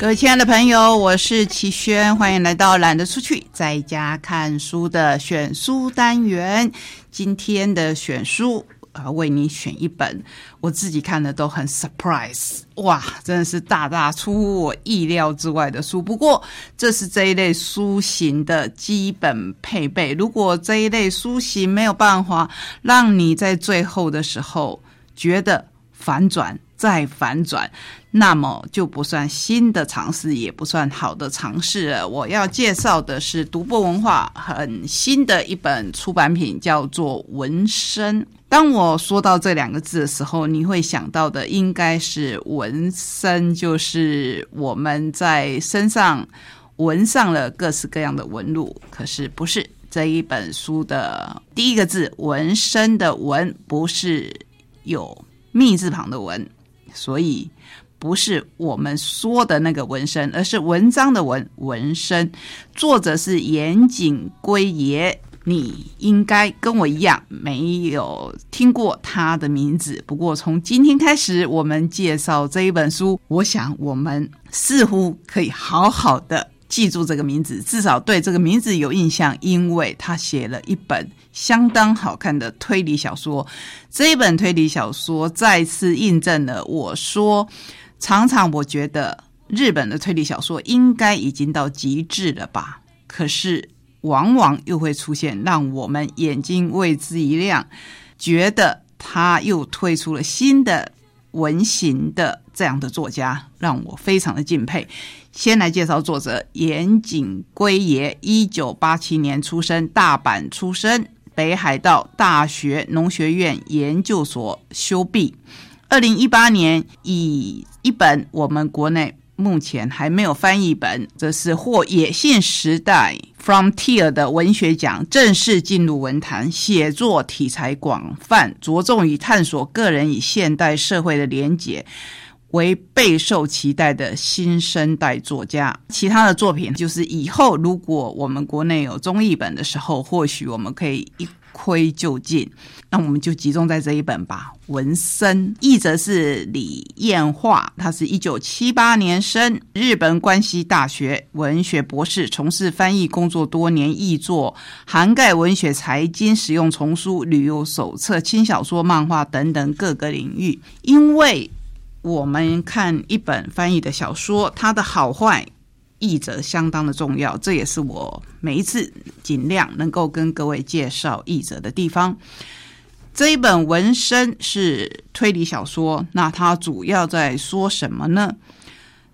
各位亲爱的朋友，我是齐轩，欢迎来到懒得出去，在家看书的选书单元。今天的选书啊，为你选一本我自己看的都很 surprise，哇，真的是大大出乎我意料之外的书。不过，这是这一类书型的基本配备。如果这一类书型没有办法让你在最后的时候觉得反转再反转。那么就不算新的尝试，也不算好的尝试了。我要介绍的是独步文化很新的一本出版品，叫做《纹身》。当我说到这两个字的时候，你会想到的应该是纹身，就是我们在身上纹上了各式各样的纹路。可是不是这一本书的第一个字“纹身”的“纹”不是有密字旁的“纹”，所以。不是我们说的那个纹身，而是文章的文纹身。作者是岩井圭爷，你应该跟我一样没有听过他的名字。不过从今天开始，我们介绍这一本书，我想我们似乎可以好好的记住这个名字，至少对这个名字有印象，因为他写了一本相当好看的推理小说。这一本推理小说再次印证了我说。常常我觉得日本的推理小说应该已经到极致了吧？可是往往又会出现让我们眼睛为之一亮，觉得他又推出了新的文型的这样的作家，让我非常的敬佩。先来介绍作者岩井圭爷，一九八七年出生，大阪出生，北海道大学农学院研究所修毕。二零一八年以一本我们国内目前还没有翻译本，这是获野性时代 Frontier 的文学奖，正式进入文坛。写作题材广泛，着重于探索个人与现代社会的连结，为备受期待的新生代作家。其他的作品，就是以后如果我们国内有中译本的时候，或许我们可以一。窥就进，那我们就集中在这一本吧。文森译者是李燕化，他是一九七八年生，日本关西大学文学博士，从事翻译工作多年，译作涵盖文学、财经、实用丛书、旅游手册、轻小说、漫画等等各个领域。因为我们看一本翻译的小说，它的好坏。译者相当的重要，这也是我每一次尽量能够跟各位介绍译者的地方。这一本《纹身》是推理小说，那它主要在说什么呢？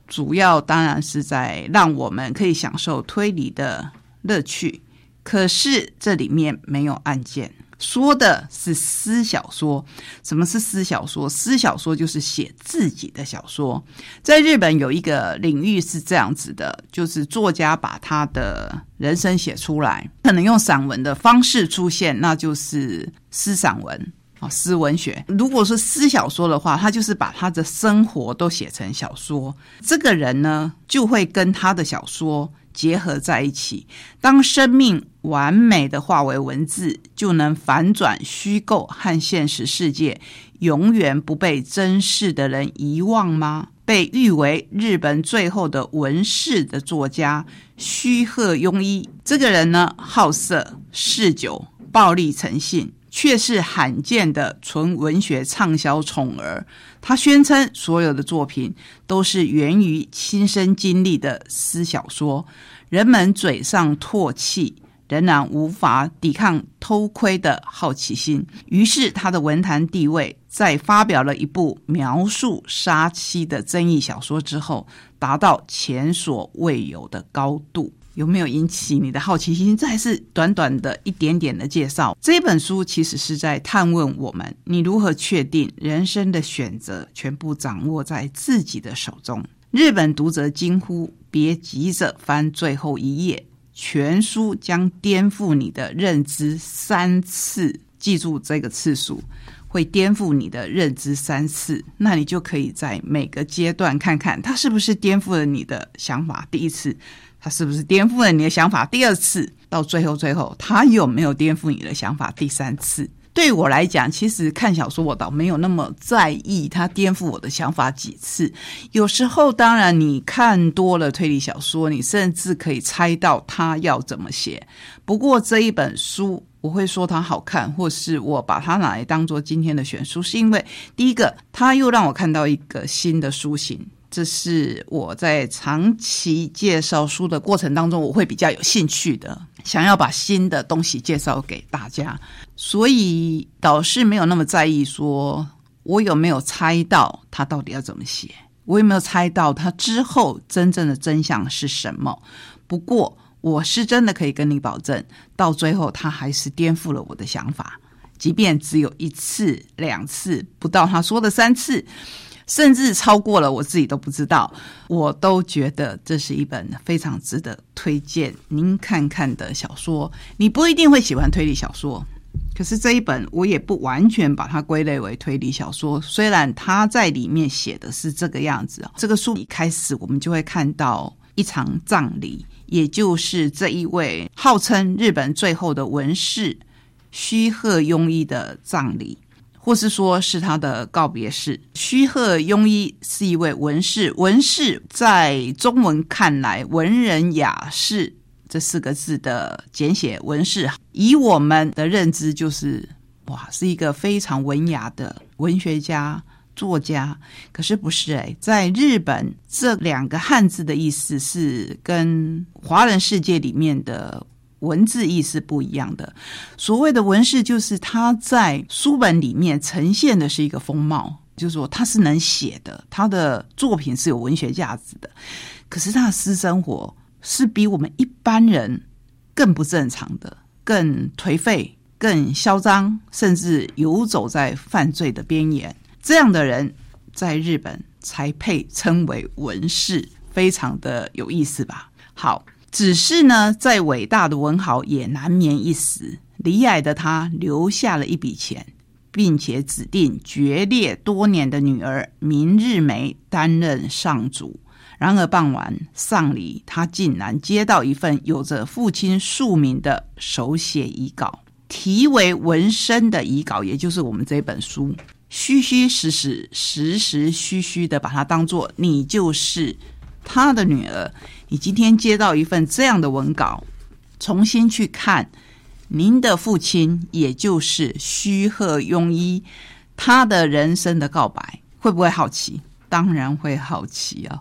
主要当然是在让我们可以享受推理的乐趣，可是这里面没有案件。说的是私小说，什么是私小说？私小说就是写自己的小说。在日本有一个领域是这样子的，就是作家把他的人生写出来，可能用散文的方式出现，那就是私散文啊，私文学。如果是私小说的话，他就是把他的生活都写成小说。这个人呢，就会跟他的小说。结合在一起，当生命完美的化为文字，就能反转虚构和现实世界，永远不被真视的人遗忘吗？被誉为日本最后的文士的作家须贺庸一，这个人呢，好色、嗜酒、暴力成性。却是罕见的纯文学畅销宠儿。他宣称所有的作品都是源于亲身经历的私小说。人们嘴上唾弃，仍然无法抵抗偷窥的好奇心。于是，他的文坛地位在发表了一部描述杀妻的争议小说之后，达到前所未有的高度。有没有引起你的好奇心？这还是短短的一点点的介绍。这本书其实是在探问我们：你如何确定人生的选择全部掌握在自己的手中？日本读者惊呼：“别急着翻最后一页，全书将颠覆你的认知三次。记住这个次数，会颠覆你的认知三次。那你就可以在每个阶段看看，它是不是颠覆了你的想法。第一次。”他是不是颠覆了你的想法？第二次到最后，最后他有没有颠覆你的想法？第三次，对我来讲，其实看小说我倒没有那么在意它颠覆我的想法几次。有时候，当然你看多了推理小说，你甚至可以猜到他要怎么写。不过这一本书，我会说它好看，或是我把它拿来当做今天的选书，是因为第一个，它又让我看到一个新的书型。这是我在长期介绍书的过程当中，我会比较有兴趣的，想要把新的东西介绍给大家。所以导师没有那么在意，说我有没有猜到他到底要怎么写，我有没有猜到他之后真正的真相是什么。不过我是真的可以跟你保证，到最后他还是颠覆了我的想法，即便只有一次、两次，不到他说的三次。甚至超过了我自己都不知道，我都觉得这是一本非常值得推荐您看看的小说。你不一定会喜欢推理小说，可是这一本我也不完全把它归类为推理小说。虽然它在里面写的是这个样子这个书一开始我们就会看到一场葬礼，也就是这一位号称日本最后的文士须贺庸医的葬礼。或是说是他的告别式。须贺庸一是一位文士，文士在中文看来，文人雅士这四个字的简写，文士以我们的认知就是哇，是一个非常文雅的文学家、作家。可是不是哎，在日本这两个汉字的意思是跟华人世界里面的。文字意是不一样的。所谓的文士，就是他在书本里面呈现的是一个风貌，就是说他是能写的，他的作品是有文学价值的。可是他的私生活是比我们一般人更不正常的，更颓废、更嚣张，甚至游走在犯罪的边缘。这样的人在日本才配称为文士，非常的有意思吧？好。只是呢，再伟大的文豪也难免一死。离矮的他留下了一笔钱，并且指定决裂多年的女儿明日梅担任上主。然而傍晚丧礼，他竟然接到一份有着父亲署名的手写遗稿，题为“纹身”的遗稿，也就是我们这本书，虚虚实实、实实虚虚的把它当做你就是他的女儿。你今天接到一份这样的文稿，重新去看您的父亲，也就是虚贺庸医，他的人生的告白，会不会好奇？当然会好奇啊！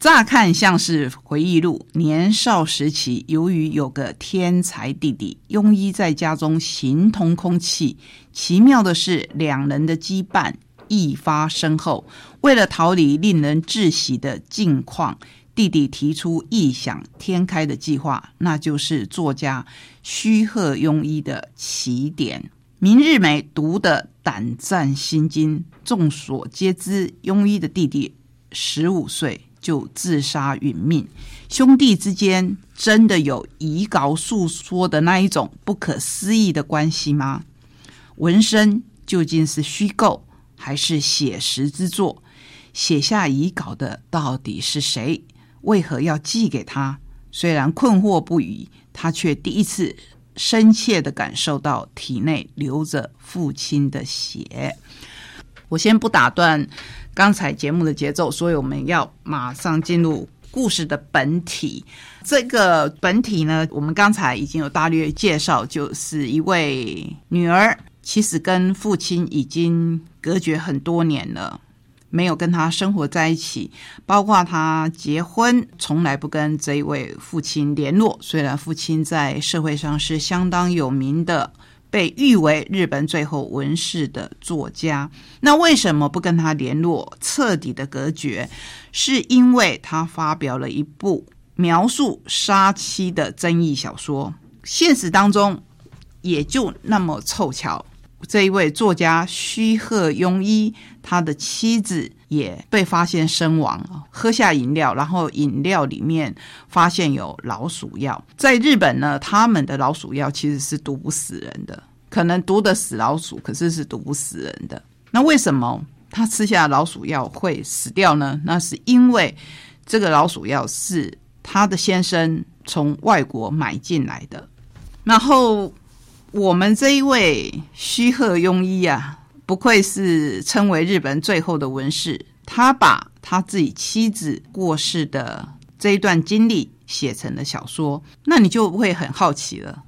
乍看像是回忆录，年少时期，由于有个天才弟弟庸医在家中形同空气。奇妙的是，两人的羁绊一发深厚。为了逃离令人窒息的境况。弟弟提出异想天开的计划，那就是作家须贺庸一的起点。明日美读得胆战心惊。众所皆知，庸一的弟弟十五岁就自杀殒命。兄弟之间真的有遗稿诉说的那一种不可思议的关系吗？纹身究竟是虚构还是写实之作？写下遗稿的到底是谁？为何要寄给他？虽然困惑不已，他却第一次深切的感受到体内流着父亲的血。我先不打断刚才节目的节奏，所以我们要马上进入故事的本体。这个本体呢，我们刚才已经有大略介绍，就是一位女儿，其实跟父亲已经隔绝很多年了。没有跟他生活在一起，包括他结婚，从来不跟这一位父亲联络。虽然父亲在社会上是相当有名的，被誉为日本最后文士的作家，那为什么不跟他联络，彻底的隔绝？是因为他发表了一部描述杀妻的争议小说。现实当中，也就那么凑巧。这一位作家须贺庸一，他的妻子也被发现身亡喝下饮料，然后饮料里面发现有老鼠药。在日本呢，他们的老鼠药其实是毒不死人的，可能毒得死老鼠，可是是毒不死人的。那为什么他吃下老鼠药会死掉呢？那是因为这个老鼠药是他的先生从外国买进来的，然后。我们这一位须贺庸医啊，不愧是称为日本最后的文士，他把他自己妻子过世的这一段经历写成了小说。那你就会很好奇了，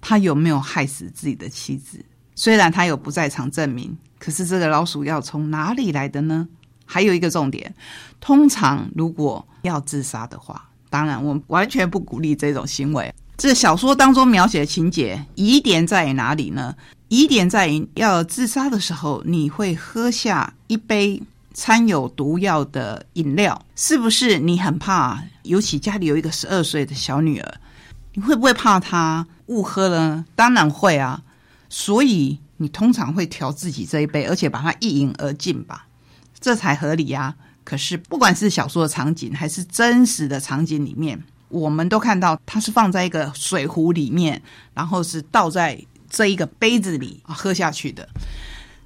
他有没有害死自己的妻子？虽然他有不在场证明，可是这个老鼠药从哪里来的呢？还有一个重点，通常如果要自杀的话，当然我们完全不鼓励这种行为。这小说当中描写的情节疑点在哪里呢？疑点在于要自杀的时候，你会喝下一杯掺有毒药的饮料，是不是？你很怕，尤其家里有一个十二岁的小女儿，你会不会怕她误喝了？当然会啊，所以你通常会调自己这一杯，而且把它一饮而尽吧，这才合理呀。可是不管是小说的场景，还是真实的场景里面。我们都看到，它是放在一个水壶里面，然后是倒在这一个杯子里喝下去的。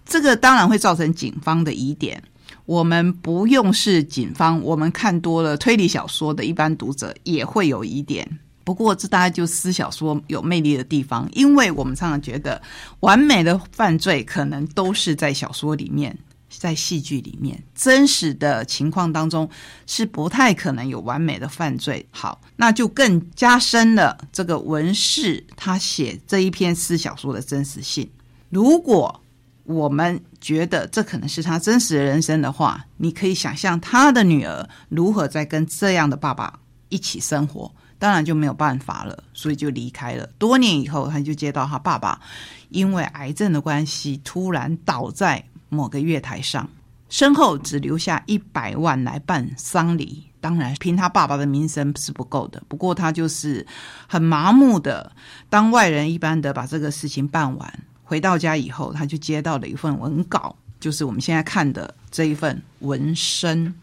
这个当然会造成警方的疑点。我们不用是警方，我们看多了推理小说的一般读者也会有疑点。不过这大概就私小说有魅力的地方，因为我们常常觉得完美的犯罪可能都是在小说里面。在戏剧里面，真实的情况当中是不太可能有完美的犯罪。好，那就更加深了这个文士他写这一篇私小说的真实性。如果我们觉得这可能是他真实的人生的话，你可以想象他的女儿如何在跟这样的爸爸一起生活，当然就没有办法了，所以就离开了。多年以后，他就接到他爸爸因为癌症的关系突然倒在。某个月台上，身后只留下一百万来办丧礼。当然，凭他爸爸的名声是不够的。不过，他就是很麻木的，当外人一般的把这个事情办完。回到家以后，他就接到了一份文稿，就是我们现在看的这一份文身。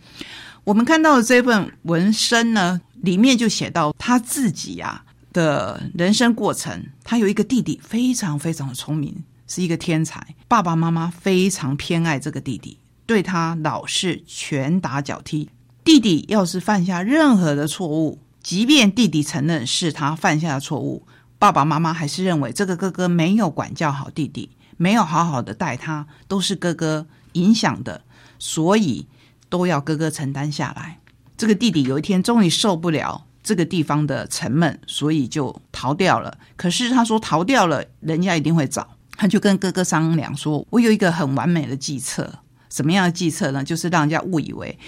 我们看到的这份文身呢，里面就写到他自己呀的人生过程。他有一个弟弟，非常非常的聪明。是一个天才，爸爸妈妈非常偏爱这个弟弟，对他老是拳打脚踢。弟弟要是犯下任何的错误，即便弟弟承认是他犯下的错误，爸爸妈妈还是认为这个哥哥没有管教好弟弟，没有好好的带他，都是哥哥影响的，所以都要哥哥承担下来。这个弟弟有一天终于受不了这个地方的沉闷，所以就逃掉了。可是他说逃掉了，人家一定会找。他就跟哥哥商量说：“我有一个很完美的计策，什么样的计策呢？就是让人家误以为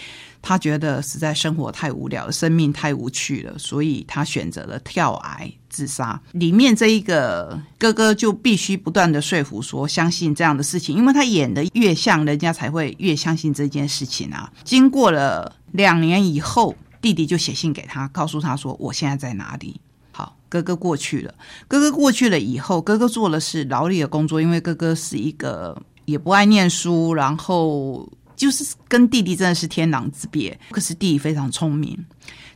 他觉得实在生活太无聊，生命太无趣了，所以他选择了跳崖自杀。里面这一个哥哥就必须不断的说服说，相信这样的事情，因为他演的越像，人家才会越相信这件事情啊。经过了两年以后，弟弟就写信给他，告诉他说：我现在在哪里。”哥哥过去了，哥哥过去了以后，哥哥做的是劳力的工作，因为哥哥是一个也不爱念书，然后就是跟弟弟真的是天壤之别。可是弟弟非常聪明，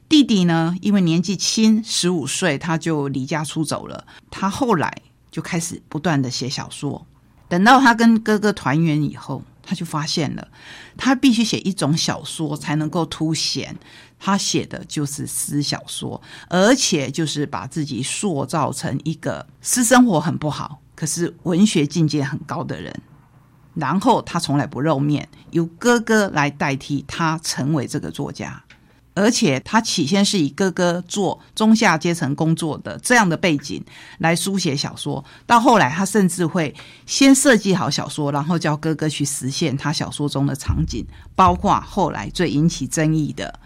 弟弟呢，因为年纪轻，十五岁他就离家出走了。他后来就开始不断的写小说，等到他跟哥哥团圆以后，他就发现了，他必须写一种小说才能够凸显。他写的就是私小说，而且就是把自己塑造成一个私生活很不好，可是文学境界很高的人。然后他从来不露面，由哥哥来代替他成为这个作家。而且他起先是以哥哥做中下阶层工作的这样的背景来书写小说，到后来他甚至会先设计好小说，然后叫哥哥去实现他小说中的场景，包括后来最引起争议的。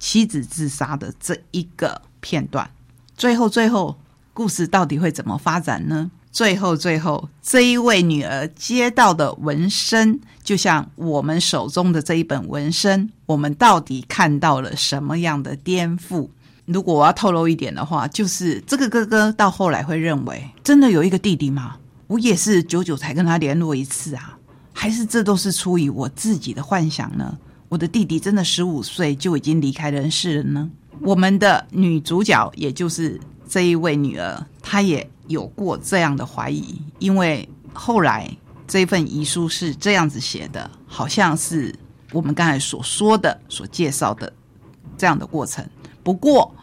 妻子自杀的这一个片段，最后最后故事到底会怎么发展呢？最后最后这一位女儿接到的纹身，就像我们手中的这一本纹身，我们到底看到了什么样的颠覆？如果我要透露一点的话，就是这个哥哥到后来会认为，真的有一个弟弟吗？我也是久久才跟他联络一次啊，还是这都是出于我自己的幻想呢？我的弟弟真的十五岁就已经离开人世了呢。我们的女主角，也就是这一位女儿，她也有过这样的怀疑，因为后来这份遗书是这样子写的，好像是我们刚才所说的、所介绍的这样的过程。不过，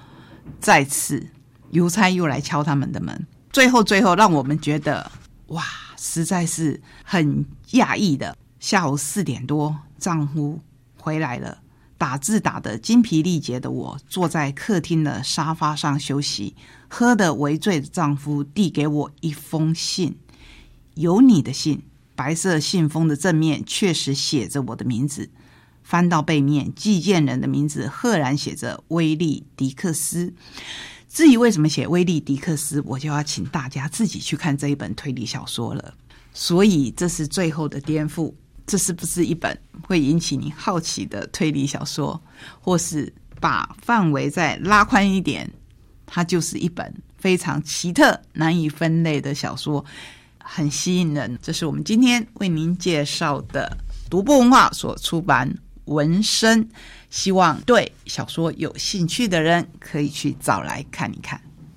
再次邮差又来敲他们的门，最后最后让我们觉得哇，实在是很讶异的。下午四点多，丈夫回来了，打字打得精疲力竭的我，坐在客厅的沙发上休息，喝得微醉的丈夫递给我一封信，有你的信。白色信封的正面确实写着我的名字，翻到背面，寄件人的名字赫然写着威利·迪克斯。至于为什么写威利·迪克斯，我就要请大家自己去看这一本推理小说了。所以这是最后的颠覆，这是不是一本会引起你好奇的推理小说？或是把范围再拉宽一点，它就是一本非常奇特、难以分类的小说，很吸引人。这是我们今天为您介绍的独步文化所出版《纹身》。希望对小说有兴趣的人可以去找来看一看。